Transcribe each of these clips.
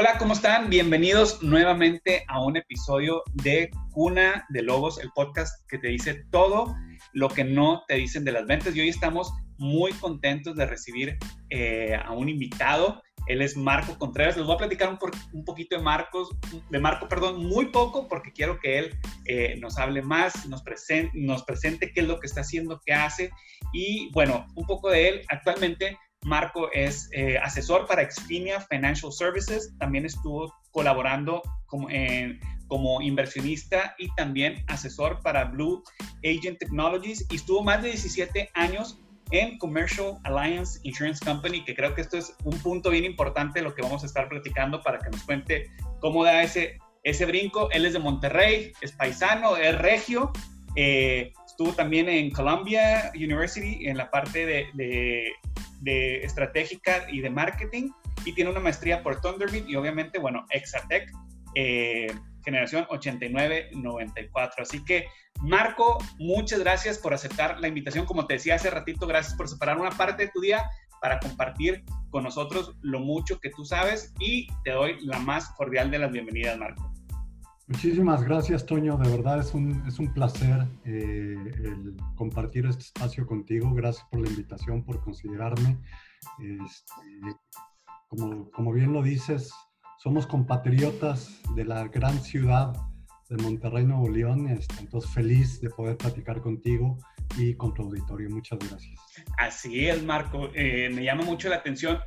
Hola, ¿cómo están? Bienvenidos nuevamente a un episodio de Cuna de Lobos, el podcast que te dice todo lo que no te dicen de las ventas. Y hoy estamos muy contentos de recibir eh, a un invitado. Él es Marco Contreras. Les voy a platicar un, poquito de Marcos, de Marco, perdón, muy poco, porque quiero que él eh, nos hable más, nos presente, nos presente qué es lo que está haciendo, qué hace. Y bueno, un poco de él. Actualmente Marco es eh, asesor para Exfinia Financial Services, también estuvo colaborando como, inversionista y también asesor para Blue Agent Technologies y estuvo más de 17 años en Commercial Alliance Insurance Company, que creo que esto es un punto bien importante lo que vamos a estar platicando para que nos cuente cómo da ese, ese brinco. Él es de Monterrey, es paisano, es regio, eh, estuvo también en Columbia University en la parte de de estratégica y de marketing y tiene una maestría por Thunderbird y obviamente, bueno, Exatec, eh, generación 89-94. Así que, Marco, muchas gracias por aceptar la invitación. Como te decía hace ratito, gracias por separar una parte de tu día para compartir con nosotros lo mucho que tú sabes y te doy la más cordial de las bienvenidas, Marco. Muchísimas gracias, Toño. De verdad es un, es un placer eh, compartir este espacio contigo. Gracias por la invitación, por considerarme. Este, como, como, bien lo dices, somos compatriotas de la gran ciudad de Monterrey, Nuevo León. Este, entonces, feliz de poder platicar contigo y con tu auditorio. Muchas gracias. Así es, Marco. Eh, me llama mucho la atención.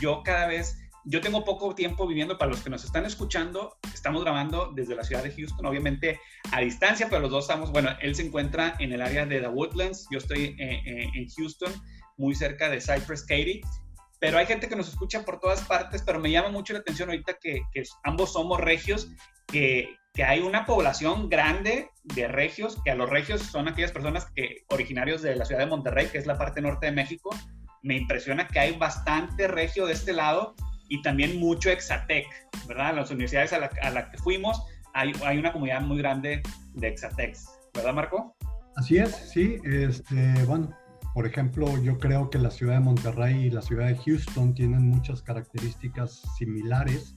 Yo cada vez yo tengo poco tiempo viviendo, para los que nos están escuchando, estamos grabando desde la ciudad de Houston, obviamente a distancia, pero los dos estamos, bueno, él se encuentra en el área de The Woodlands, yo estoy eh, eh, en Houston, muy cerca de Cypress Katy, pero hay gente que nos escucha por todas partes, pero me llama mucho la atención ahorita que, ambos somos regios, que, que, hay una población grande de regios, que a los regios son aquellas personas que originarios de la ciudad de Monterrey, que es la parte norte de México, me impresiona que hay bastante regio de este lado y también mucho Exatec, ¿verdad? Las universidades a las la que fuimos hay, hay, una comunidad muy grande de Exatecs, ¿verdad, Marco? Así es, sí. Este, bueno, por ejemplo, yo creo que la ciudad de Monterrey y la ciudad de Houston tienen muchas características similares.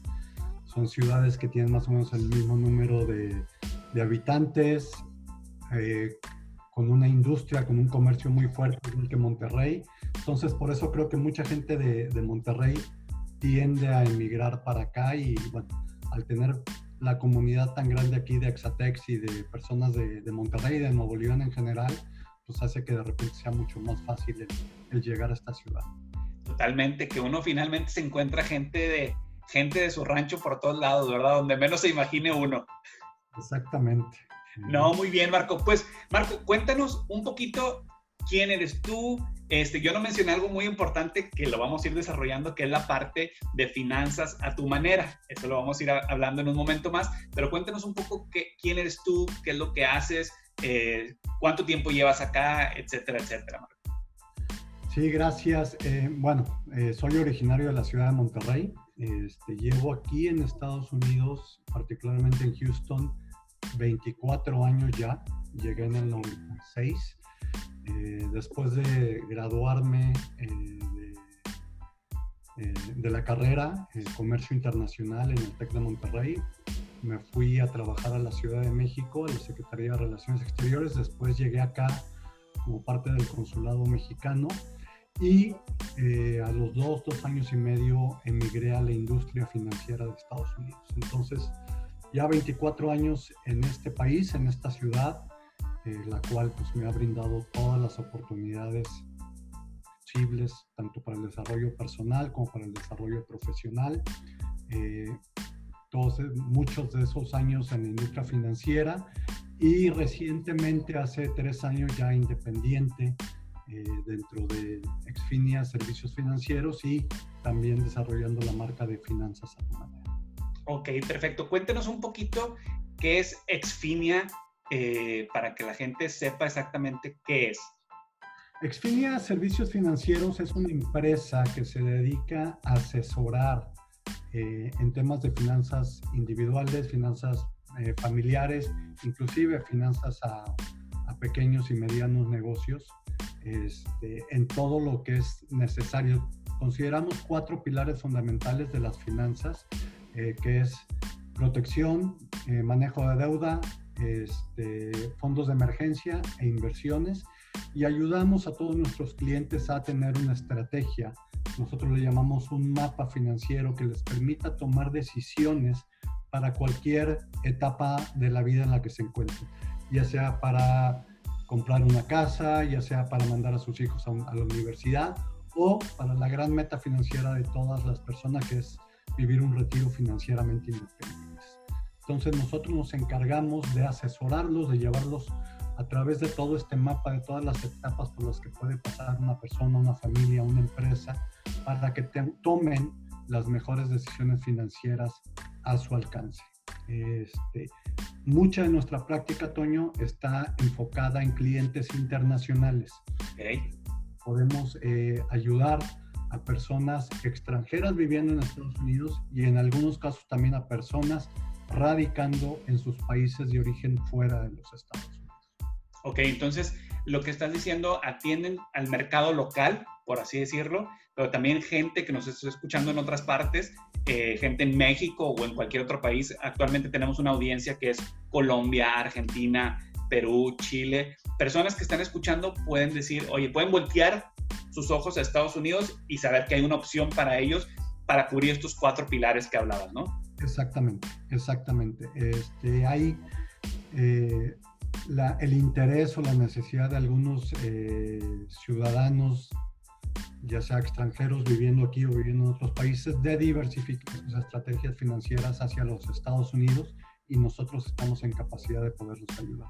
Son ciudades que tienen más o menos el mismo número de, de habitantes, eh, con una industria, con un comercio muy fuerte, igual que Monterrey. Entonces, por eso creo que mucha gente de, de Monterrey tiende a emigrar para acá y bueno, al tener la comunidad tan grande aquí de Exatex y de personas de, de Monterrey y de Nuevo León en general, pues hace que de repente sea mucho más fácil el, llegar a esta ciudad. Totalmente, que uno finalmente se encuentra gente de, gente de su rancho por todos lados, ¿verdad? Donde menos se imagine uno. Exactamente. No, muy bien, Marco. Pues, Marco, cuéntanos un poquito quién eres tú, este, yo no mencioné algo muy importante que lo vamos a ir desarrollando, que es la parte de finanzas a tu manera. Eso lo vamos a ir hablando en un momento más, pero cuéntanos un poco qué, quién eres tú, qué es lo que haces, eh, cuánto tiempo llevas acá, etcétera, etcétera. Sí, gracias. Eh, bueno, eh, soy originario de la ciudad de Monterrey. Este, llevo aquí en Estados Unidos, particularmente en Houston, 24 años ya. Llegué en el 96 eh, después de graduarme eh, eh, de, la carrera en Comercio Internacional en el TEC de Monterrey, me fui a trabajar a la Ciudad de México, a la Secretaría de Relaciones Exteriores. Después llegué acá como parte del Consulado Mexicano y a los dos, dos años y medio emigré a la industria financiera de Estados Unidos. Entonces, ya 24 años en este país, en esta ciudad, eh, la cual pues, me ha brindado todas las oportunidades posibles, tanto para el desarrollo personal como para el desarrollo profesional. Eh, todos, muchos de esos años en la industria financiera y recientemente, hace tres años ya independiente eh, dentro de Exfinia Servicios Financieros y también desarrollando la marca de Finanzas a tu manera. Ok, perfecto. Cuéntenos un poquito qué es Exfinia eh, para que la gente sepa exactamente qué es. Exfinia Servicios Financieros es una empresa que se dedica a asesorar eh, en temas de finanzas individuales, finanzas eh, familiares, inclusive finanzas a, pequeños y medianos negocios, este, en todo lo que es necesario. Consideramos cuatro pilares fundamentales de las finanzas eh, que es protección, eh, manejo de deuda, este, fondos de emergencia e inversiones y ayudamos a todos nuestros clientes a tener una estrategia. Nosotros le llamamos un mapa financiero que les permita tomar decisiones para cualquier etapa de la vida en la que se encuentren, ya sea para comprar una casa, ya sea para mandar a sus hijos a, a la universidad o para la gran meta financiera de todas las personas que es vivir un retiro financieramente independientes. Entonces nosotros nos encargamos de asesorarlos, de llevarlos a través de todo este mapa, de todas las etapas por las que puede pasar una persona, una familia, una empresa, para que tomen las mejores decisiones financieras a su alcance. Este, mucha de nuestra práctica, Toño, está enfocada en clientes internacionales. Podemos eh, ayudar a personas extranjeras viviendo en Estados Unidos y en algunos casos también a personas radicando en sus países de origen fuera de los Estados Unidos. Ok, entonces lo que estás diciendo atienden al mercado local, por así decirlo, pero también gente que nos está escuchando en otras partes, eh, gente en México o en cualquier otro país. Actualmente tenemos una audiencia que es Colombia, Argentina, Perú, Chile. Personas que están escuchando pueden decir, oye, pueden voltear sus ojos a Estados Unidos y saber que hay una opción para ellos para cubrir estos cuatro pilares que hablabas, ¿no? Exactamente, exactamente. Este, hay eh, el interés o la necesidad de algunos eh, ciudadanos, ya sea extranjeros viviendo aquí o viviendo en otros países, de diversificar sus estrategias financieras hacia los Estados Unidos y nosotros estamos en capacidad de poderlos ayudar.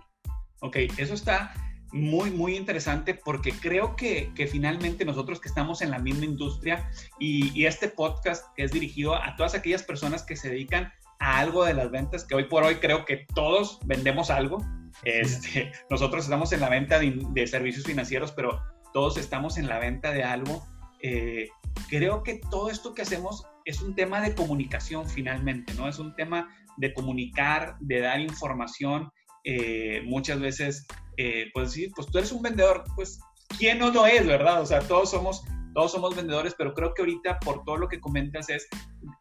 Ok, eso está muy, muy interesante porque creo que, que, finalmente nosotros que estamos en la misma industria y, y, este podcast que es dirigido a todas aquellas personas que se dedican a algo de las ventas, que hoy por hoy creo que todos vendemos algo. Este, nosotros estamos en la venta de, servicios financieros, pero todos estamos en la venta de algo. Eh, creo que todo esto que hacemos es un tema de comunicación finalmente, ¿no? Es un tema de comunicar, de dar información. Eh, muchas veces eh, pues sí, pues tú eres un vendedor, pues ¿quién no lo es, verdad? O sea, todos somos, todos somos vendedores, pero creo que ahorita por todo lo que comentas es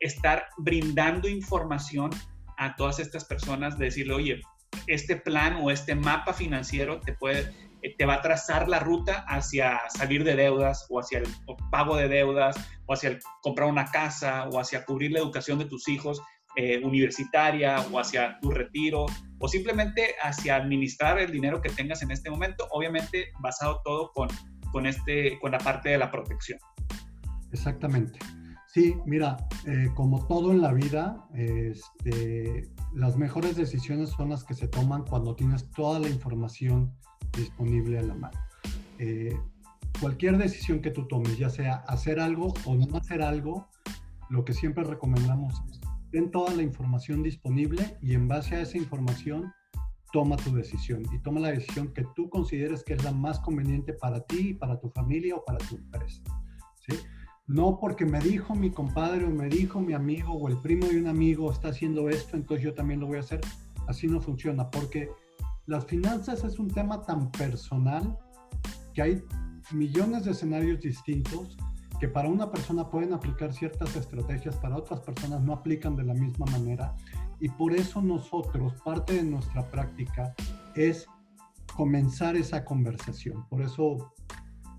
estar brindando información a todas estas personas, de decirle, oye, este plan o este mapa financiero te puede, eh, te va a trazar la ruta hacia salir de deudas o hacia el pago de deudas o hacia el comprar una casa o hacia cubrir la educación de tus hijos eh, universitaria o hacia tu retiro o simplemente hacia administrar el dinero que tengas en este momento, obviamente basado todo con, con, este, con la parte de la protección. Exactamente. Sí, mira, eh, como todo en la vida, este, las mejores decisiones son las que se toman cuando tienes toda la información disponible a la mano. Eh, cualquier decisión que tú tomes, ya sea hacer algo o no hacer algo, lo que siempre recomendamos es ten toda la información disponible y en base a esa información toma tu decisión y toma la decisión que tú consideres que es la más conveniente para ti, para tu familia o para tu empresa. No porque me dijo mi compadre o me dijo mi amigo o el primo de un amigo está haciendo esto, entonces yo también lo voy a hacer. Así no funciona porque las finanzas es un tema tan personal que hay millones de escenarios distintos que para una persona pueden aplicar ciertas estrategias, para otras personas no aplican de la misma manera. Y por eso nosotros, parte de nuestra práctica es comenzar esa conversación. Por eso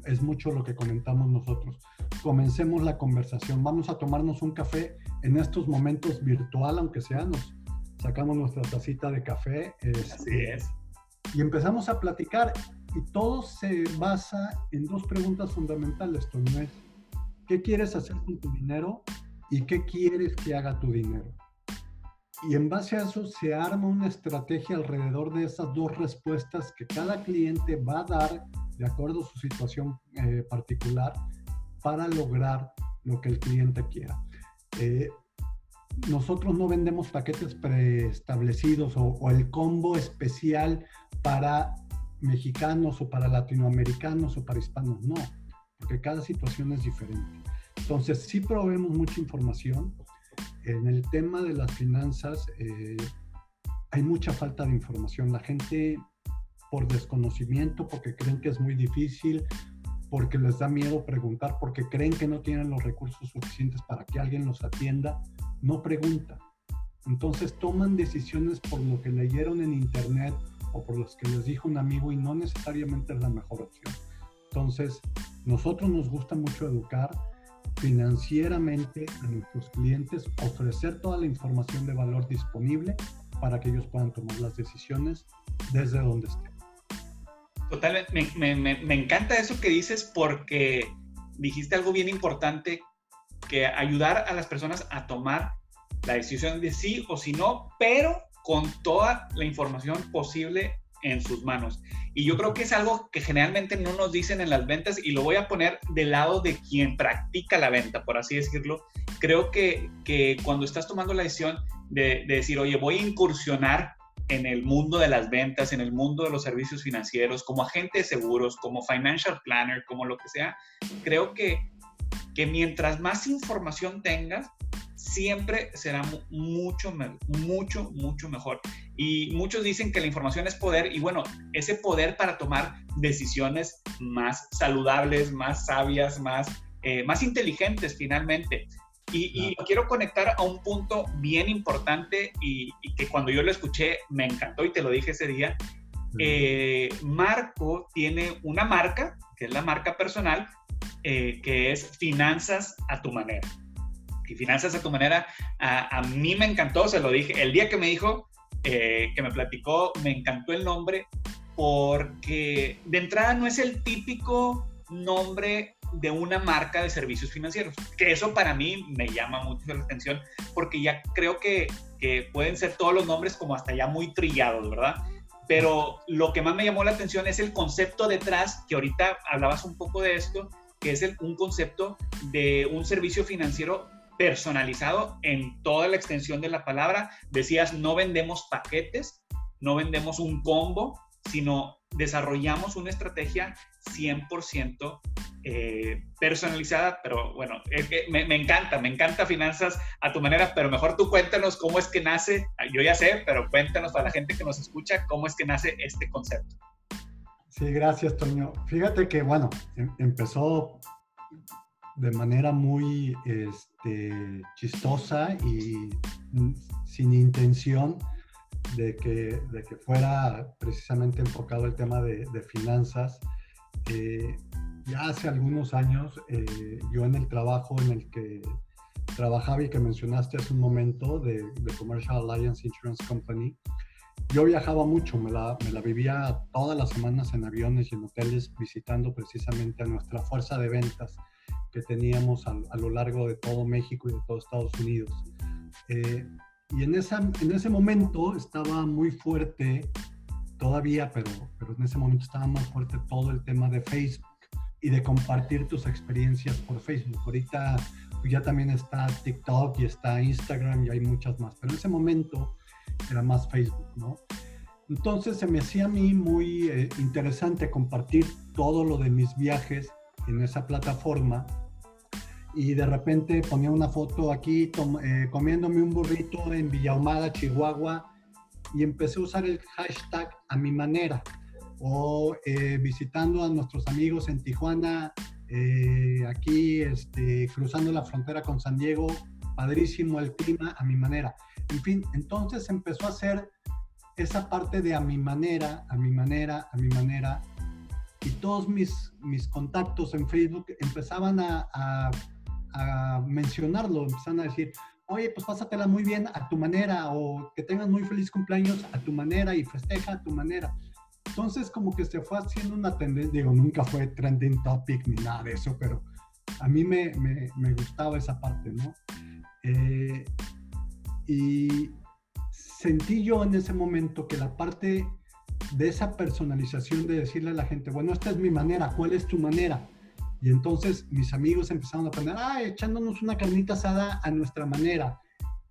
es mucho lo que comentamos nosotros. Comencemos la conversación. Vamos a tomarnos un café en estos momentos virtual, aunque sea, nos sacamos nuestra tacita de café. Este, Así es. Y empezamos a platicar. Y todo se basa en dos preguntas fundamentales, Toño. ¿Qué quieres hacer con tu dinero? ¿Y qué quieres que haga tu dinero? Y en base a eso se arma una estrategia alrededor de esas dos respuestas que cada cliente va a dar de acuerdo a su situación eh, particular para lograr lo que el cliente quiera. Eh, nosotros no vendemos paquetes preestablecidos o, o, el combo especial para mexicanos o para latinoamericanos o para hispanos, no porque cada situación es diferente. Entonces, sí proveemos mucha información. En el tema de las finanzas eh, hay mucha falta de información. La gente, por desconocimiento, porque creen que es muy difícil, porque les da miedo preguntar, porque creen que no tienen los recursos suficientes para que alguien los atienda, no pregunta. Entonces toman decisiones por lo que leyeron en internet o por los que les dijo un amigo y no necesariamente es la mejor opción. Entonces, nosotros nos gusta mucho educar financieramente a nuestros clientes, ofrecer toda la información de valor disponible para que ellos puedan tomar las decisiones desde donde estén. Totalmente, me, me, encanta eso que dices porque dijiste algo bien importante, que ayudar a las personas a tomar la decisión de sí o si no, pero con toda la información posible en sus manos. Y yo creo que es algo que generalmente no nos dicen en las ventas y lo voy a poner del lado de quien practica la venta, por así decirlo. Creo que, que cuando estás tomando la decisión de, de decir, oye, voy a incursionar en el mundo de las ventas, en el mundo de los servicios financieros, como agente de seguros, como financial planner, como lo que sea, creo que, que mientras más información tengas, siempre será mucho, mucho, mucho mejor. Y muchos dicen que la información es poder y bueno, ese poder para tomar decisiones más saludables, más sabias, más, eh, más inteligentes finalmente. Y, quiero conectar a un punto bien importante y, que cuando yo lo escuché me encantó y te lo dije ese día. Eh, Marco tiene una marca, que es la marca personal, eh, que es Finanzas a tu manera. Y Finanzas a tu manera, a, mí me encantó, se lo dije, el día que me dijo, eh, que me platicó, me encantó el nombre, porque de entrada no es el típico nombre de una marca de servicios financieros, que eso para mí me llama mucho la atención, porque ya creo que, que pueden ser todos los nombres como hasta ya muy trillados, ¿verdad? Pero lo que más me llamó la atención es el concepto detrás, que ahorita hablabas un poco de esto, que es el, un concepto de un servicio financiero personalizado en toda la extensión de la palabra. Decías, no vendemos paquetes, no vendemos un combo, sino desarrollamos una estrategia 100% eh, personalizada, pero bueno, me, me, encanta, me encanta finanzas a tu manera, pero mejor tú cuéntanos cómo es que nace, yo ya sé, pero cuéntanos para la gente que nos escucha cómo es que nace este concepto. Sí, gracias, Toño. Fíjate que, bueno, em, empezó de manera muy este, chistosa y sin intención de que, de que fuera precisamente enfocado el tema de, finanzas. Ya hace algunos años, eh, yo en el trabajo en el que trabajaba y que mencionaste hace un momento de, de Commercial Alliance Insurance Company, yo viajaba mucho, me la, me la, vivía todas las semanas en aviones y en hoteles visitando precisamente a nuestra fuerza de ventas que teníamos a, lo largo de todo México y de todo Estados Unidos. Eh, y en, esa, en ese momento estaba muy fuerte, todavía, pero, pero en ese momento estaba más fuerte todo el tema de Facebook y de compartir tus experiencias por Facebook. Ahorita pues, ya también está TikTok y está Instagram y hay muchas más, pero en ese momento era más Facebook, ¿no? Entonces se me hacía a mí muy eh, interesante compartir todo lo de mis viajes en esa plataforma y de repente ponía una foto aquí eh, comiéndome un burrito en Villahumada, Chihuahua y empecé a usar el hashtag a mi manera o eh, visitando a nuestros amigos en Tijuana, aquí este, cruzando la frontera con San Diego, padrísimo el clima a mi manera. En fin, entonces empezó a hacer esa parte de a mi manera, a mi manera, a mi manera. Y todos mis, mis contactos en Facebook empezaban a, a, mencionarlo, empezaban a decir, oye, pues pásatela muy bien a tu manera, o que tengas muy feliz cumpleaños a tu manera y festeja a tu manera. Entonces, como que se fue haciendo una tendencia, digo, nunca fue trending topic ni nada de eso, pero a mí me, me, me gustaba esa parte, ¿no? Eh, y sentí yo en ese momento que la parte de esa personalización de decirle a la gente, bueno, esta es mi manera, ¿cuál es tu manera? Y entonces mis amigos empezaron a poner, ah, echándonos una carnita asada a nuestra manera.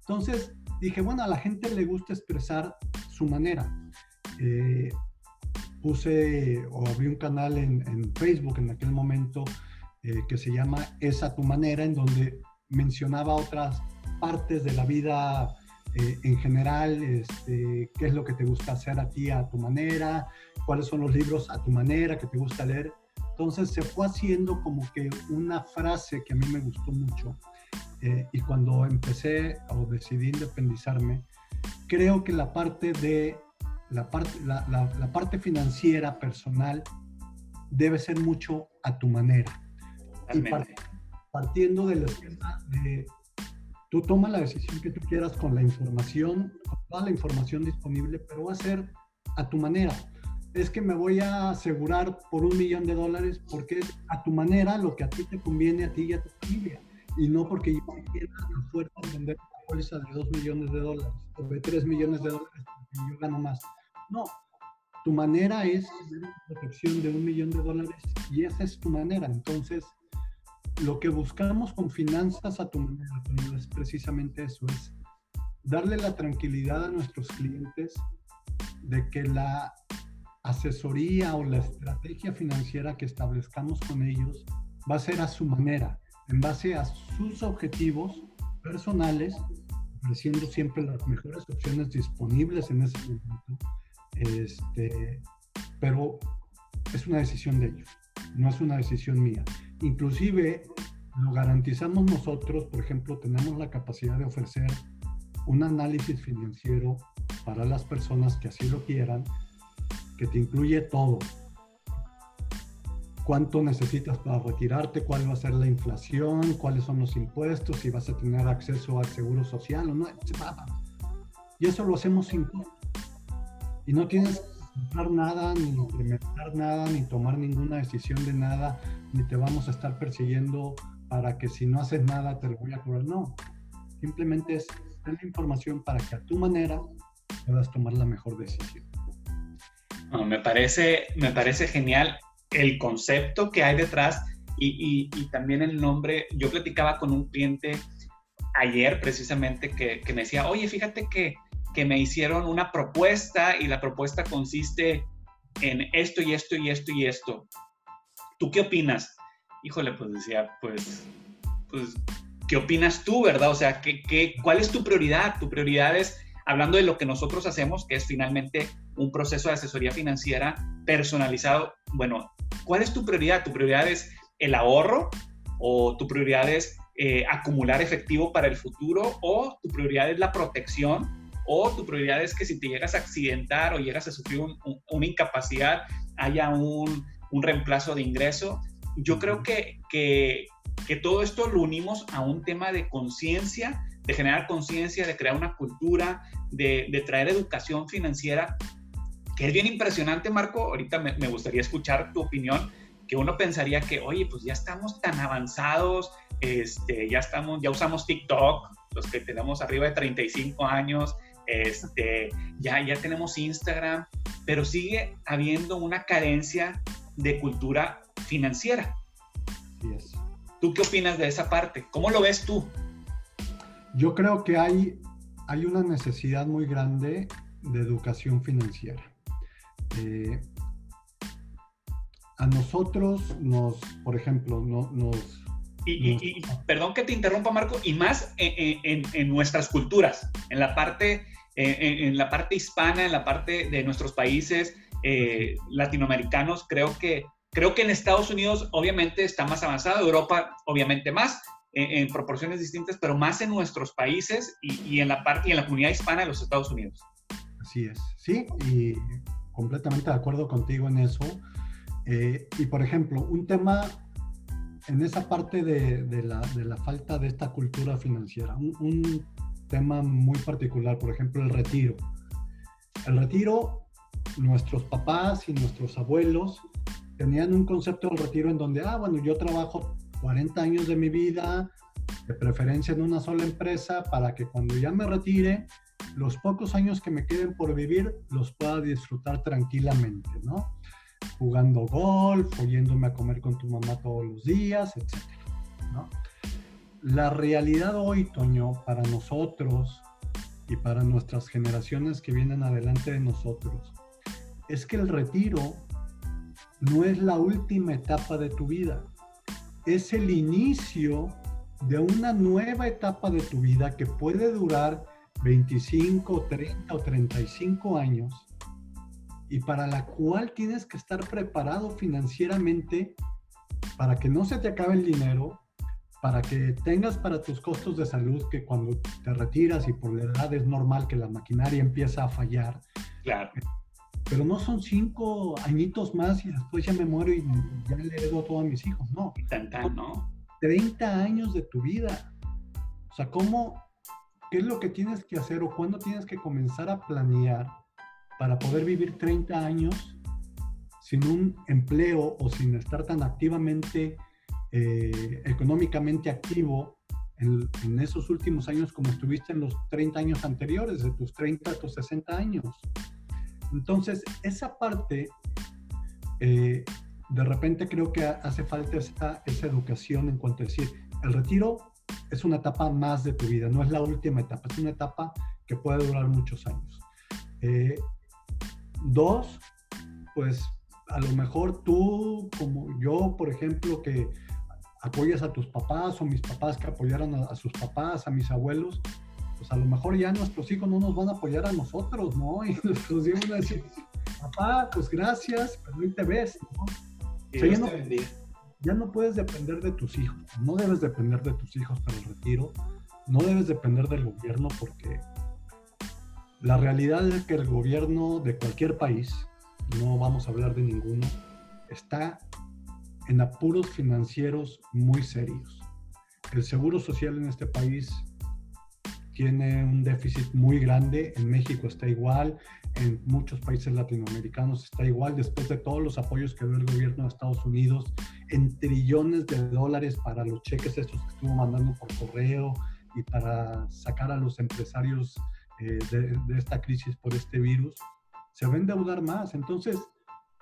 Entonces dije, bueno, a la gente le gusta expresar su manera. Eh, puse o abrí un canal en, Facebook en aquel momento eh, que se llama Es a tu manera, en donde mencionaba otras partes de la vida eh, en general, este, qué es lo que te gusta hacer a ti a tu manera, cuáles son los libros a tu manera que te gusta leer. Entonces se fue haciendo como que una frase que a mí me gustó mucho, eh, y cuando empecé o decidí independizarme, creo que la parte de la parte, la, la, parte financiera personal debe ser mucho a tu manera. Y partiendo de la esquema de tú toma la decisión que tú quieras con la información, con toda la información disponible, pero va a ser a tu manera. Es que me voy a asegurar por un millón de dólares porque es a tu manera lo que a ti te conviene, a ti y a tu familia. Y no porque yo quiera la fuerza de vender una póliza de dos millones de dólares o de tres millones de dólares porque yo gano más. No, tu manera es una protección de un millón de dólares y esa es tu manera. Entonces, lo que buscamos con finanzas a tu manera es precisamente eso, es darle la tranquilidad a nuestros clientes de que la asesoría o la estrategia financiera que establezcamos con ellos va a ser a su manera, en base a sus objetivos personales, ofreciendo siempre las mejores opciones disponibles en ese momento. Este, pero es una decisión de ellos, no es una decisión mía. Inclusive lo garantizamos nosotros, por ejemplo, tenemos la capacidad de ofrecer un análisis financiero para las personas que así lo quieran, que te incluye todo. Cuánto necesitas para retirarte, cuál va a ser la inflación, cuáles son los impuestos, si vas a tener acceso al seguro social o no. Y eso lo hacemos sin Y no tienes que comprar nada, ni implementar nada, ni tomar ninguna decisión de nada, ni te vamos a estar persiguiendo para que si no haces nada te lo voy a cobrar. No, simplemente es la información para que a tu manera puedas tomar la mejor decisión. Me, parece, me parece genial el concepto que hay detrás y, también el nombre. Yo platicaba con un cliente ayer precisamente que, que me decía, oye, fíjate que, que me hicieron una propuesta y la propuesta consiste en esto y esto y esto y esto. ¿Tú qué opinas? híjole, pues decía, pues, pues, ¿qué opinas tú, verdad? O sea, ¿qué, qué, cuál es tu prioridad? Tu prioridad es, hablando de lo que nosotros hacemos, que es finalmente un proceso de asesoría financiera personalizado. Bueno, ¿cuál es tu prioridad? ¿Tu prioridad es el ahorro o tu prioridad es eh, acumular efectivo para el futuro o tu prioridad es la protección o tu prioridad es que si te llegas a accidentar o llegas a sufrir una incapacidad haya un, un reemplazo de ingreso yo creo que, que, todo esto lo unimos a un tema de conciencia, de generar conciencia, de crear una cultura, de, traer educación financiera, que es bien impresionante, Marco. Ahorita me, gustaría escuchar tu opinión, que uno pensaría que, oye, pues ya estamos tan avanzados, este, ya estamos, ya usamos TikTok, los que tenemos arriba de 35 años, este, ya, ya tenemos Instagram, pero sigue habiendo una carencia de cultura financiera. ¿Tú qué opinas de esa parte? ¿Cómo lo ves tú? Yo creo que hay, hay una necesidad muy grande de educación financiera. Eh, a nosotros nos, por ejemplo, no, nos... Y, perdón que te interrumpa, Marco, y más en, nuestras culturas, en la parte, en, la parte hispana, en la parte de nuestros países eh, latinoamericanos, creo que Creo que en Estados Unidos obviamente está más avanzado, Europa obviamente más, en, proporciones distintas, pero más en nuestros países y, en la parte y en la comunidad hispana de los Estados Unidos. Así es, sí, y completamente de acuerdo contigo en eso. Eh, y por ejemplo, un tema en esa parte de, la, de la, falta de esta cultura financiera, un, un, tema muy particular, por ejemplo, el retiro. El retiro, nuestros papás y nuestros abuelos tenían un concepto del retiro en donde, ah, bueno, yo trabajo 40 años de mi vida, de preferencia en una sola empresa, para que cuando ya me retire, los pocos años que me queden por vivir los pueda disfrutar tranquilamente, ¿no? Jugando golf, oyéndome a comer con tu mamá todos los días, etc. ¿no? La realidad hoy, Toño, para nosotros y para nuestras generaciones que vienen adelante de nosotros, es que el retiro no es la última etapa de tu vida, es el inicio de una nueva etapa de tu vida que puede durar 25, 30 o 35 años y para la cual tienes que estar preparado financieramente para que no se te acabe el dinero, para que tengas para tus costos de salud, que cuando te retiras y por la edad es normal que la maquinaria empieza a fallar. Claro. Pero no son cinco añitos más y después ya me muero y ya le heredo todo a mis hijos, no. Y tan, tan, ¿no? 30 años de tu vida. O sea, ¿cómo, qué es lo que tienes que hacer o cuándo tienes que comenzar a planear para poder vivir 30 años sin un empleo o sin estar tan activamente eh, económicamente activo en, esos últimos años como estuviste en los 30 años anteriores, de tus 30 a tus 60 años. Entonces, esa parte, eh, de repente creo que hace falta esa, esa educación en cuanto a decir, el retiro es una etapa más de tu vida, no es la última etapa, es una etapa que puede durar muchos años. Eh, dos, pues a lo mejor tú, como yo, por ejemplo, que apoyas a tus papás o mis papás que apoyaran a, sus papás, a mis abuelos, pues a lo mejor ya nuestros hijos no nos van a apoyar a nosotros, ¿no? Y nuestros hijos van a decir, papá, pues gracias, pero hoy te ves, ¿no? ya, no ya no puedes depender de tus hijos, no debes depender de tus hijos para el retiro, no debes depender del gobierno porque la realidad es que el gobierno de cualquier país, no vamos a hablar de ninguno, está en apuros financieros muy serios. El seguro social en este país tiene un déficit muy grande, en México está igual, en muchos países latinoamericanos está igual, después de todos los apoyos que dio el gobierno de Estados Unidos, en trillones de dólares para los cheques estos que estuvo mandando por correo y para sacar a los empresarios eh, de, de esta crisis por este virus, se va a endeudar más. Entonces,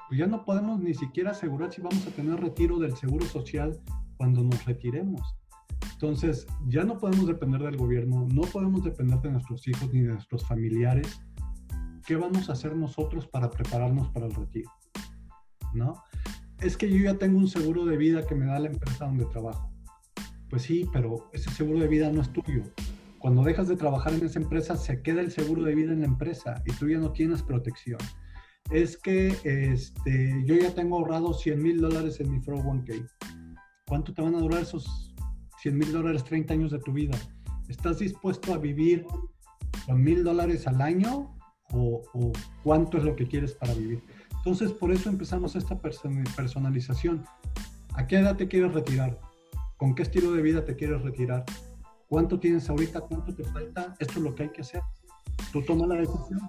pues ya no podemos ni siquiera asegurar si vamos a tener retiro del seguro social cuando nos retiremos. Entonces, ya no podemos depender del gobierno, no podemos depender de nuestros hijos ni de nuestros familiares. ¿Qué vamos a hacer nosotros para prepararnos para el retiro? ¿No? Es que yo ya tengo un seguro de vida que me da la empresa donde trabajo. Pues sí, pero ese seguro de vida no es tuyo. Cuando dejas de trabajar en esa empresa, se queda el seguro de vida en la empresa y tú ya no tienes protección es que este, yo ya tengo ahorrado 100 mil dólares en mi 401k. ¿Cuánto te van a durar esos 100 mil dólares 30 años de tu vida? ¿Estás dispuesto a vivir con mil dólares al año o, cuánto es lo que quieres para vivir? Entonces, por eso empezamos esta personalización. ¿A qué edad te quieres retirar? ¿Con qué estilo de vida te quieres retirar? ¿Cuánto tienes ahorita? ¿Cuánto te falta? Esto es lo que hay que hacer. Tú toma la decisión.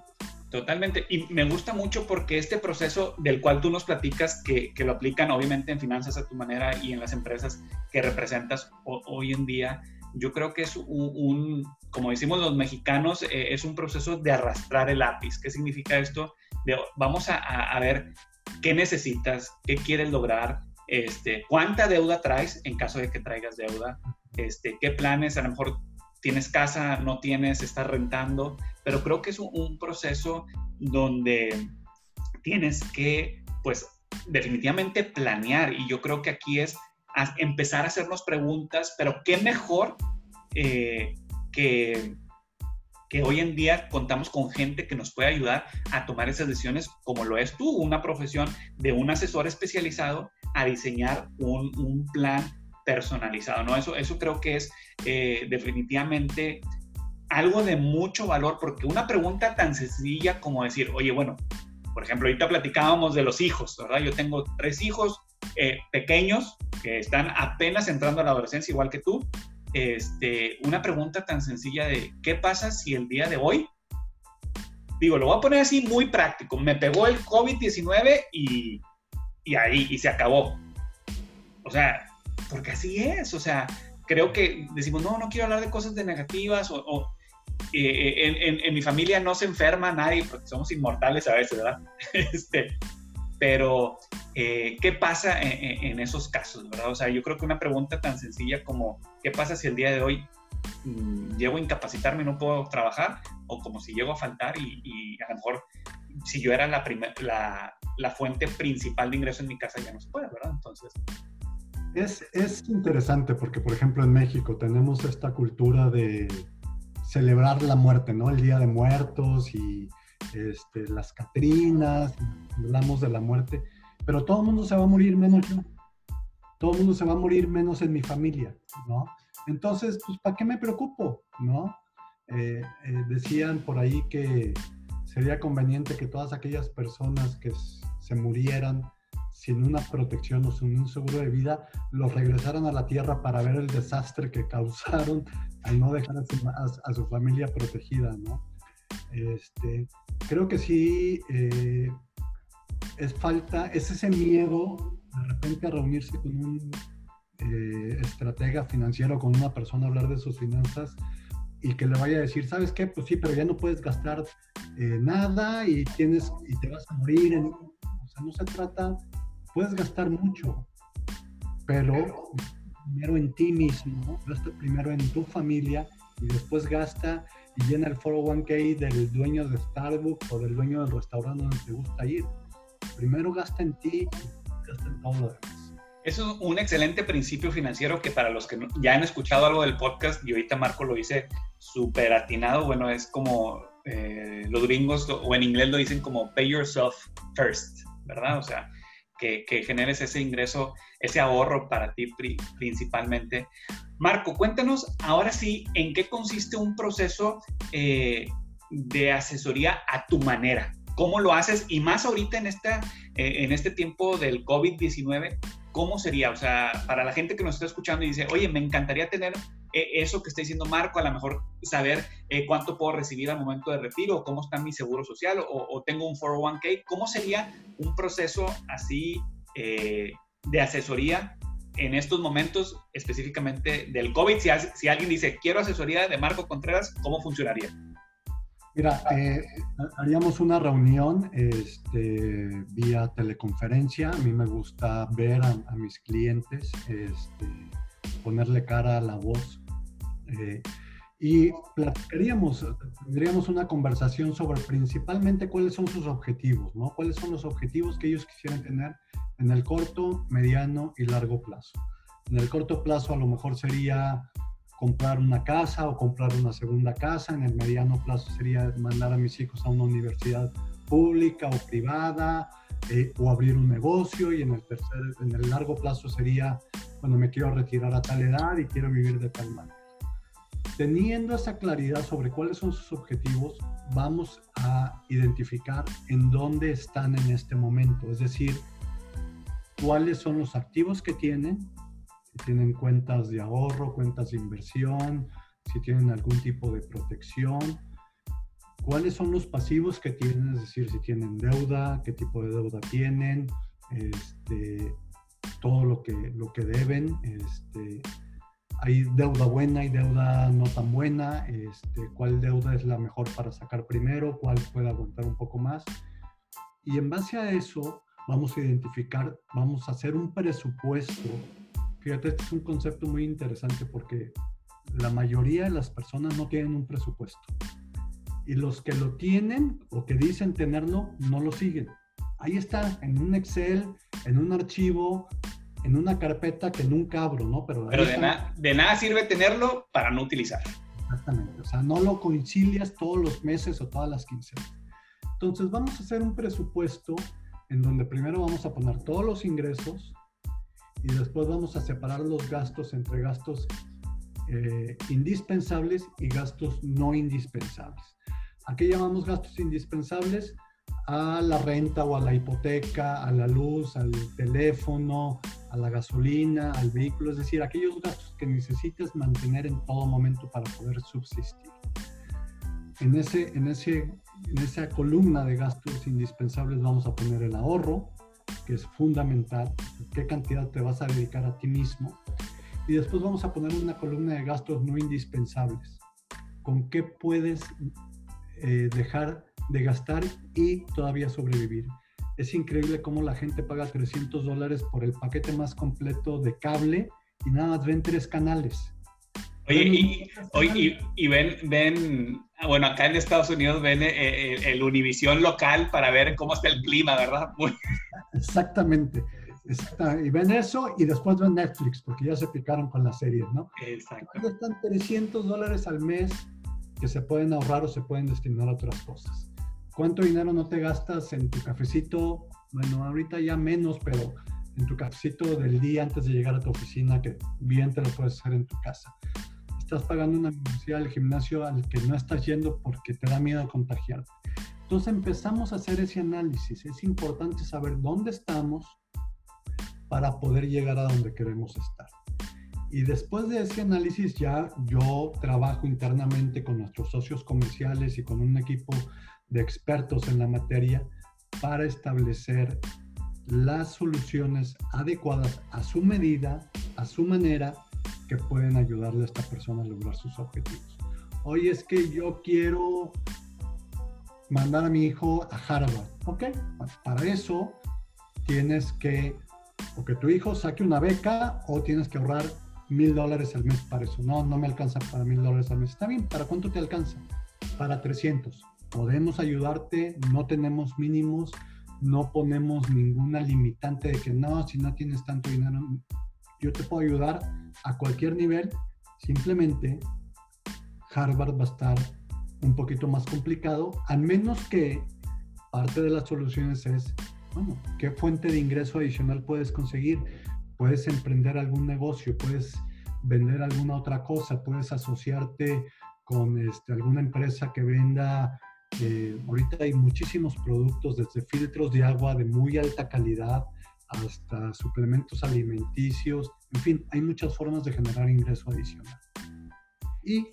Totalmente. Y me gusta mucho porque este proceso del cual tú nos platicas, que, que lo aplican obviamente en finanzas a tu manera y en las empresas que representas hoy en día, yo creo que es un, como decimos los mexicanos, eh, es un proceso de arrastrar el lápiz. ¿Qué significa esto? Vamos a, a, ver qué necesitas, qué quieres lograr, este, cuánta deuda traes en caso de que traigas deuda, este, qué planes, a lo mejor tienes casa, no tienes, estás rentando, pero creo que es un, proceso donde tienes que, pues, definitivamente planear. Y yo creo que aquí es empezar a hacernos preguntas, pero qué mejor eh, que, que hoy en día contamos con gente que nos puede ayudar a tomar esas decisiones, como lo es tú, una profesión de un asesor especializado a diseñar un, un plan personalizado, ¿no? Eso, eso creo que es eh, definitivamente algo de mucho valor, porque una pregunta tan sencilla como decir, oye, bueno, por ejemplo, ahorita platicábamos de los hijos, ¿verdad? Yo tengo tres hijos eh, pequeños que están apenas entrando a la adolescencia, igual que tú. Este, una pregunta tan sencilla de, ¿qué pasa si el día de hoy, digo, lo voy a poner así muy práctico, me pegó el COVID-19 y, y ahí, y se acabó? O sea, porque así es, o sea, creo que decimos, no, no quiero hablar de cosas de negativas o, eh, en, mi familia no se enferma nadie porque somos inmortales a veces, ¿verdad? este, pero, eh, ¿qué pasa en, esos casos, verdad? O sea, yo creo que una pregunta tan sencilla como, ¿qué pasa si el día de hoy mm, llego a incapacitarme y no puedo trabajar? O como si llego a faltar y, a lo mejor si yo era la, la, la fuente principal de ingreso en mi casa ya no se puede, ¿verdad? Entonces, es, es, interesante porque, por ejemplo, en México tenemos esta cultura de celebrar la muerte, ¿no? El Día de Muertos y este, las Catrinas, hablamos de la muerte, pero todo el mundo se va a morir menos yo. todo el mundo se va a morir menos en mi familia, ¿no? Entonces, pues, ¿para qué me preocupo, no? Eh, eh, decían por ahí que sería conveniente que todas aquellas personas que se murieran sin una protección o sin un seguro de vida, los regresaran a la tierra para ver el desastre que causaron al no dejar a su, familia protegida, ¿no? Este, creo que sí eh, es falta, es ese miedo de repente a reunirse con un eh, estratega financiero, con una persona a hablar de sus finanzas y que le vaya a decir, ¿sabes qué? Pues sí, pero ya no puedes gastar eh, nada y tienes y te vas a morir. o sea, no se trata, puedes gastar mucho, pero primero en ti mismo, gasta primero en tu familia y después gasta y llena el 401k del dueño de Starbucks o del dueño del restaurante donde te gusta ir. Primero gasta en ti, gasta en todo lo demás. Eso es un excelente principio financiero que para los que ya han escuchado algo del podcast, y ahorita Marco lo dice súper atinado, bueno, es como eh, los gringos, o en inglés lo dicen como pay yourself first, ¿verdad? O sea, que, generes ese ingreso, ese ahorro para ti principalmente. Marco, cuéntanos ahora sí en qué consiste un proceso eh, de asesoría a tu manera. ¿Cómo lo haces? Y más ahorita en, esta, eh, en este tiempo del COVID-19, ¿cómo sería? O sea, para la gente que nos está escuchando y dice, oye, me encantaría tener eso que está diciendo Marco, a lo mejor saber eh, cuánto puedo recibir al momento de retiro, cómo está mi seguro social, o, tengo un 401k, ¿cómo sería un proceso así eh, de asesoría en estos momentos específicamente del COVID? Si, si alguien dice, quiero asesoría de Marco Contreras, ¿cómo funcionaría? Mira, eh, haríamos una reunión este, vía teleconferencia. A mí me gusta ver a, mis clientes, este, ponerle cara a la voz. Eh, y platicaríamos, tendríamos una conversación sobre principalmente cuáles son sus objetivos, ¿no? Cuáles son los objetivos que ellos quisieran tener en el corto, mediano y largo plazo. En el corto plazo a lo mejor sería comprar una casa o comprar una segunda casa. En el mediano plazo sería mandar a mis hijos a una universidad pública o privada eh, o abrir un negocio. Y en el, tercer, en el largo plazo sería, bueno, me quiero retirar a tal edad y quiero vivir de tal manera. Teniendo esa claridad sobre cuáles son sus objetivos, vamos a identificar en dónde están en este momento, es decir, cuáles son los activos que tienen, si tienen cuentas de ahorro, cuentas de inversión, si tienen algún tipo de protección, cuáles son los pasivos que tienen, es decir, si tienen deuda, qué tipo de deuda tienen, este, todo lo que, lo que deben, este, hay deuda buena y deuda no tan buena, este, cuál deuda es la mejor para sacar primero, cuál puede aguantar un poco más. Y en base a eso vamos a identificar, vamos a hacer un presupuesto Fíjate, este es un concepto muy interesante porque la mayoría de las personas no tienen un presupuesto. Y los que lo tienen o que dicen tenerlo, no lo siguen. Ahí está, en un Excel, en un archivo, en una carpeta que nunca abro, ¿no? Pero, Pero de, de, nada sirve tenerlo para no utilizar. Exactamente, o sea, no lo concilias todos los meses o todas las quincenas. Entonces vamos a hacer un presupuesto en donde primero vamos a poner todos los ingresos, y después vamos a separar los gastos entre gastos eh, indispensables y gastos no indispensables. ¿A qué llamamos gastos indispensables? A la renta o a la hipoteca, a la luz, al teléfono, a la gasolina, al vehículo, es decir, aquellos gastos que necesitas mantener en todo momento para poder subsistir. En, ese, en, ese, en esa columna de gastos indispensables vamos a poner el ahorro, que es fundamental, qué cantidad te vas a dedicar a ti mismo. Y después vamos a poner una columna de gastos no indispensables, con qué puedes eh, dejar de gastar y todavía sobrevivir. Es increíble cómo la gente paga 300 dólares por el paquete más completo de cable y nada más ven tres canales. Oye, y, y, ven, ven, bueno, acá en Estados Unidos ven eh, eh, el, Univisión local para ver cómo está el clima, ¿verdad? Exactamente. Y ven eso y después ven Netflix, porque ya se picaron con las series, ¿no? Exacto. Están 300 dólares al mes que se pueden ahorrar o se pueden destinar a otras cosas. ¿Cuánto dinero no te gastas en tu cafecito? Bueno, ahorita ya menos, pero en tu cafecito del día antes de llegar a tu oficina, que bien te lo puedes hacer en tu casa. Estás pagando una membresía al gimnasio al que no estás yendo porque te da miedo contagiarte. Entonces empezamos a hacer ese análisis. Es importante saber dónde estamos para poder llegar a donde queremos estar. Y después de ese análisis ya yo trabajo internamente con nuestros socios comerciales y con un equipo de expertos en la materia para establecer las soluciones adecuadas a su medida, a su manera, que pueden ayudarle a esta persona a lograr sus objetivos. Hoy es que yo quiero mandar a mi hijo a Harvard. Ok, para eso tienes que, o que tu hijo saque una beca o tienes que ahorrar mil dólares al mes para eso. No, no me alcanza para mil dólares al mes. Está bien, ¿para cuánto te alcanza? Para 300. Podemos ayudarte, no tenemos mínimos, no ponemos ninguna limitante de que no, si no tienes tanto dinero, yo te puedo ayudar a cualquier nivel. Simplemente Harvard va a estar un poquito más complicado, al menos que parte de las soluciones es, bueno, ¿qué fuente de ingreso adicional puedes conseguir? puedes emprender algún negocio, puedes vender alguna otra cosa, puedes asociarte con este, alguna empresa que venda. Eh, ahorita hay muchísimos productos, desde filtros de agua de muy alta calidad hasta suplementos alimenticios. En fin, hay muchas formas de generar ingreso adicional. Y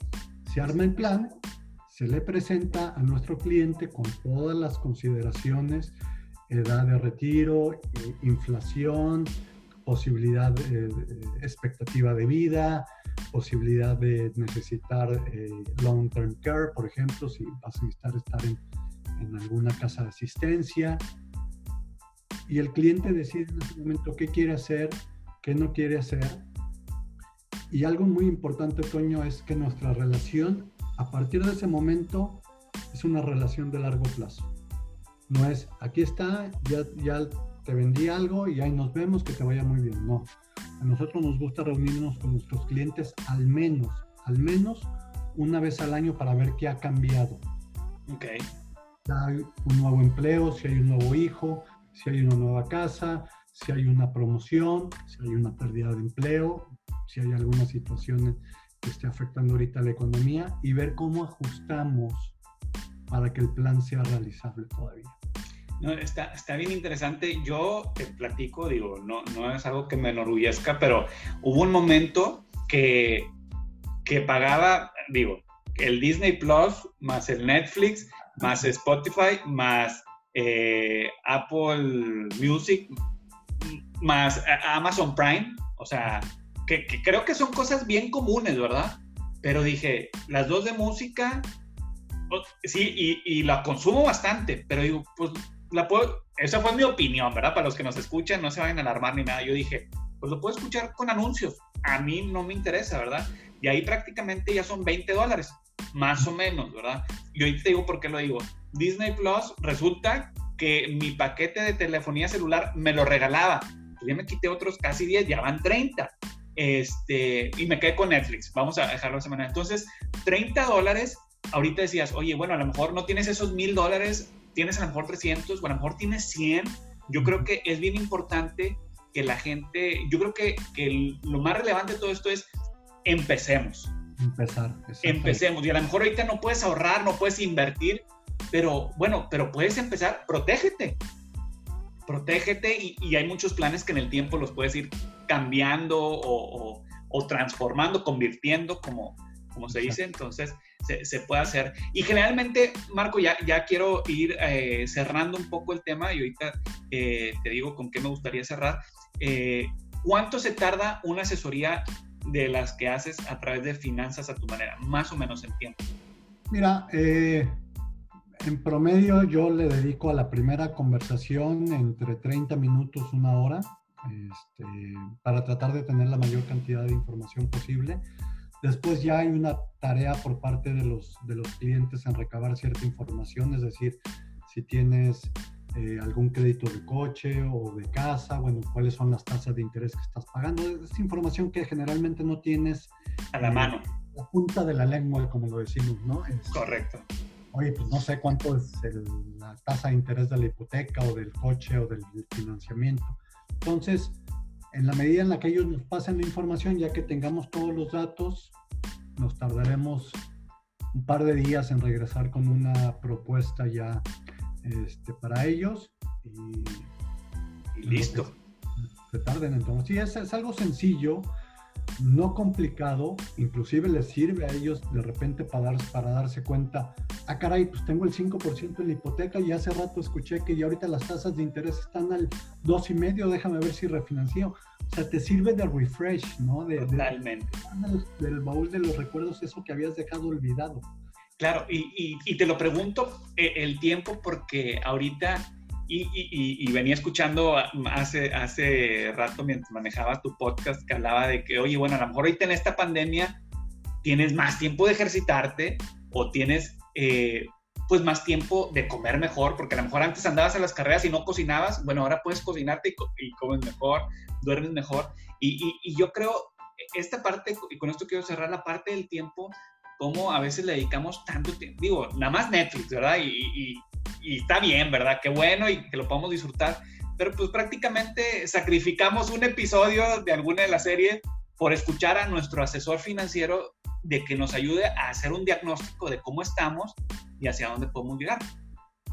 se arma el plan, se le presenta a nuestro cliente con todas las consideraciones, edad de retiro, eh, inflación, posibilidad, de expectativa de vida, posibilidad de necesitar eh, long-term care, por ejemplo, si vas a necesitar estar en, en, alguna casa de asistencia. Y el cliente decide en ese momento qué quiere hacer, qué no quiere hacer. Y algo muy importante, Toño, es que nuestra relación, a partir de ese momento, es una relación de largo plazo. No es, aquí está, ya, ya te vendí algo y ahí nos vemos, que te vaya muy bien. No, a nosotros nos gusta reunirnos con nuestros clientes al menos, al menos una vez al año para ver qué ha cambiado. Ok. Si hay un nuevo empleo, si hay un nuevo hijo, si hay una nueva casa, si hay una promoción, si hay una pérdida de empleo, si hay alguna situación que esté afectando ahorita la economía y ver cómo ajustamos para que el plan sea realizable todavía. No, está, está bien interesante. Yo te platico, digo, no, no es algo que me enorgullezca, pero hubo un momento que, que pagaba, digo, el Disney Plus, más el Netflix, más Spotify, más eh, Apple Music, más Amazon Prime. O sea, que, creo que son cosas bien comunes, ¿verdad? Pero dije, las dos de música, sí, y, y la consumo bastante, pero digo, pues la puedo, esa fue mi opinión, ¿verdad? Para los que nos escuchan, no se vayan a alarmar ni nada. Yo dije, pues lo puedo escuchar con anuncios. A mí no me interesa, ¿verdad? Y ahí prácticamente ya son 20 dólares, más o menos, ¿verdad? Y hoy te digo por qué lo digo. Disney Plus resulta que mi paquete de telefonía celular me lo regalaba. Pues ya me quité otros casi 10, ya van 30. Este, y me quedé con Netflix. Vamos a dejarlo de manera. Entonces, 30 dólares. Ahorita decías, oye, bueno, a lo mejor no tienes esos mil dólares tienes a lo mejor 300 o a lo mejor tienes 100, yo creo que es bien importante que la gente, yo creo que, que lo más relevante de todo esto es empecemos. Empezar. Empecemos. Y a lo mejor ahorita no puedes ahorrar, no puedes invertir, pero bueno, pero puedes empezar, protégete. Protégete y, y hay muchos planes que en el tiempo los puedes ir cambiando o, o, o transformando, convirtiendo, como, como se dice. Entonces, se, puede hacer. Y generalmente, Marco, ya, ya quiero ir eh, cerrando un poco el tema y ahorita eh, te digo con qué me gustaría cerrar. Eh, ¿Cuánto se tarda una asesoría de las que haces a través de finanzas a tu manera? Más o menos en tiempo. Mira, en promedio yo le dedico a la primera conversación entre 30 minutos, una hora, este, para tratar de tener la mayor cantidad de información posible. Después ya hay una tarea por parte de los, de los clientes en recabar cierta información, es decir, si tienes eh, algún crédito de coche o de casa, bueno, cuáles son las tasas de interés que estás pagando. Es información que generalmente no tienes a la mano. La punta de la lengua, como lo decimos, ¿no? Correcto. Oye, pues no sé cuánto es la tasa de interés de la hipoteca o del coche o del financiamiento. Entonces, en la medida en la que ellos nos pasen la información, ya que tengamos todos los datos, nos tardaremos un par de días en regresar con una propuesta ya este, para ellos y, listo. Se tarden entonces. Sí, es, es algo sencillo no complicado, inclusive les sirve a ellos de repente para, para darse cuenta, ah caray, pues tengo el 5% en la hipoteca y hace rato escuché que ya ahorita las tasas de interés están al 2,5, déjame ver si refinancio. O sea, te sirve de refresh, ¿no? De, Totalmente. del baúl de los recuerdos, eso que habías dejado olvidado. Claro, y, y te lo pregunto eh, el tiempo porque ahorita y, venía escuchando hace, hace rato mientras manejaba tu podcast que hablaba de que, oye, bueno, a lo mejor ahorita en esta pandemia tienes más tiempo de ejercitarte o tienes eh, pues más tiempo de comer mejor, porque a lo mejor antes andabas a las carreras y no cocinabas, bueno, ahora puedes cocinarte y, comes mejor, duermes mejor. Y, yo creo, esta parte, y con esto quiero cerrar la parte del tiempo, cómo a veces le dedicamos tanto tiempo, digo, nada más Netflix, ¿verdad? Y, y está bien, ¿verdad? Qué bueno y que lo podamos disfrutar, pero pues prácticamente sacrificamos un episodio de alguna de las series por escuchar a nuestro asesor financiero de que nos ayude a hacer un diagnóstico de cómo estamos y hacia dónde podemos llegar.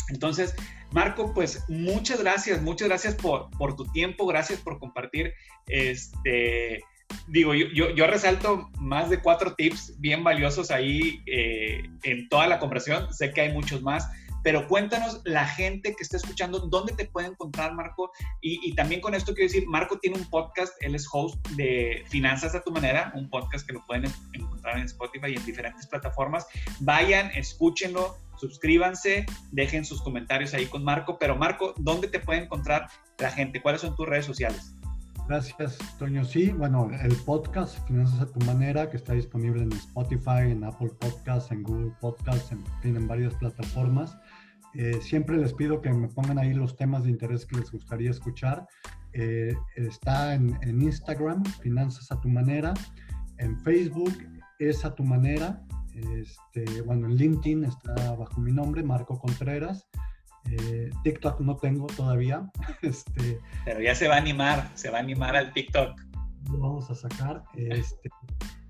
Entonces, Marco, pues muchas gracias, muchas gracias por, por tu tiempo, gracias por compartir este, digo, yo, yo, resalto más de cuatro tips bien valiosos ahí eh, en toda la conversación. Sé que hay muchos más, pero cuéntanos la gente que está escuchando, dónde te puede encontrar, Marco. Y, también con esto quiero decir, Marco tiene un podcast, él es host de Finanzas a tu manera, un podcast que lo pueden encontrar en Spotify y en diferentes plataformas. Vayan, escúchenlo, suscríbanse, dejen sus comentarios ahí con Marco. Pero Marco, ¿dónde te puede encontrar la gente? ¿Cuáles son tus redes sociales? Gracias, Toño. Sí, bueno, el podcast Finanzas a tu manera, que está disponible en Spotify, en Apple Podcasts, en Google Podcasts, en, en varias plataformas. Eh, siempre les pido que me pongan ahí los temas de interés que les gustaría escuchar. Eh, está en, Instagram, Finanzas a tu manera. En Facebook es a tu manera. Este, bueno, en LinkedIn está bajo mi nombre, Marco Contreras. Eh, TikTok no tengo todavía. Este, Pero ya se va a animar, se va a animar al TikTok. Lo vamos a sacar. Este,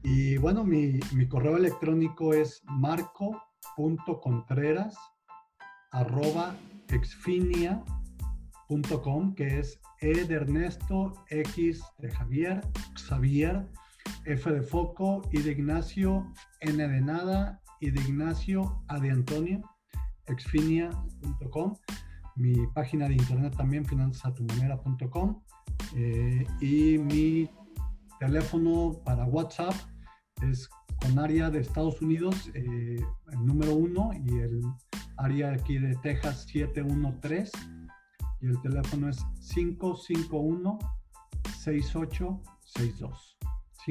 y bueno, mi, mi correo electrónico es marco.contreras arroba exfinia.com, que es E de Ernesto, X de Javier, Xavier, F de Foco, I de Ignacio, N de Nada, I de Ignacio, A de Antonio, exfinia.com. Mi página de internet también, finanzasatumanera.com. Eh, y mi teléfono para WhatsApp es con área de Estados Unidos, eh, el número uno y el área aquí de Texas 713 y el teléfono es 551 6862.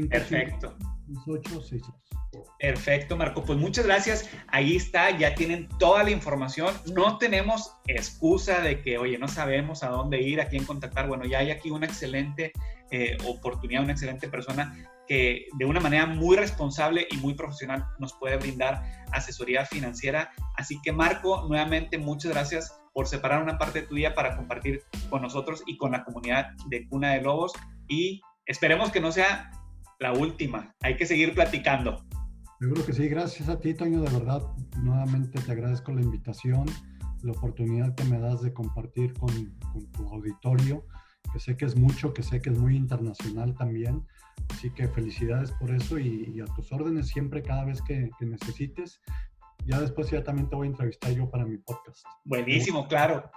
Perfecto. 6862. Perfecto, Marco. Pues muchas gracias. Ahí está, ya tienen toda la información. No tenemos excusa de que, oye, no sabemos a dónde ir, a quién contactar. Bueno, ya hay aquí una excelente eh, oportunidad, una excelente persona que de una manera muy responsable y muy profesional nos puede brindar asesoría financiera. Así que Marco, nuevamente muchas gracias por separar una parte de tu día para compartir con nosotros y con la comunidad de Cuna de Lobos y esperemos que no sea la última. Hay que seguir platicando. Seguro que sí, gracias a ti, Toño, de verdad, nuevamente te agradezco la invitación, la oportunidad que me das de compartir con, con tu auditorio, que sé que es mucho, que sé que es muy internacional también Así que felicidades por eso y, a tus órdenes siempre, cada vez que, necesites. Ya después ya también te voy a entrevistar yo para mi podcast. Buenísimo, claro.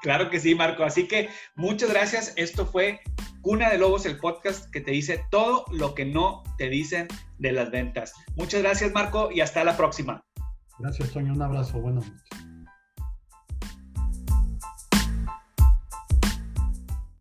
Claro que sí, Marco. Así que muchas gracias. Esto fue Cuna de Lobos, el podcast que te dice todo lo que no te dicen de las ventas. Muchas gracias, Marco, y hasta la próxima. Gracias, Toño. Un abrazo. Buenas noches.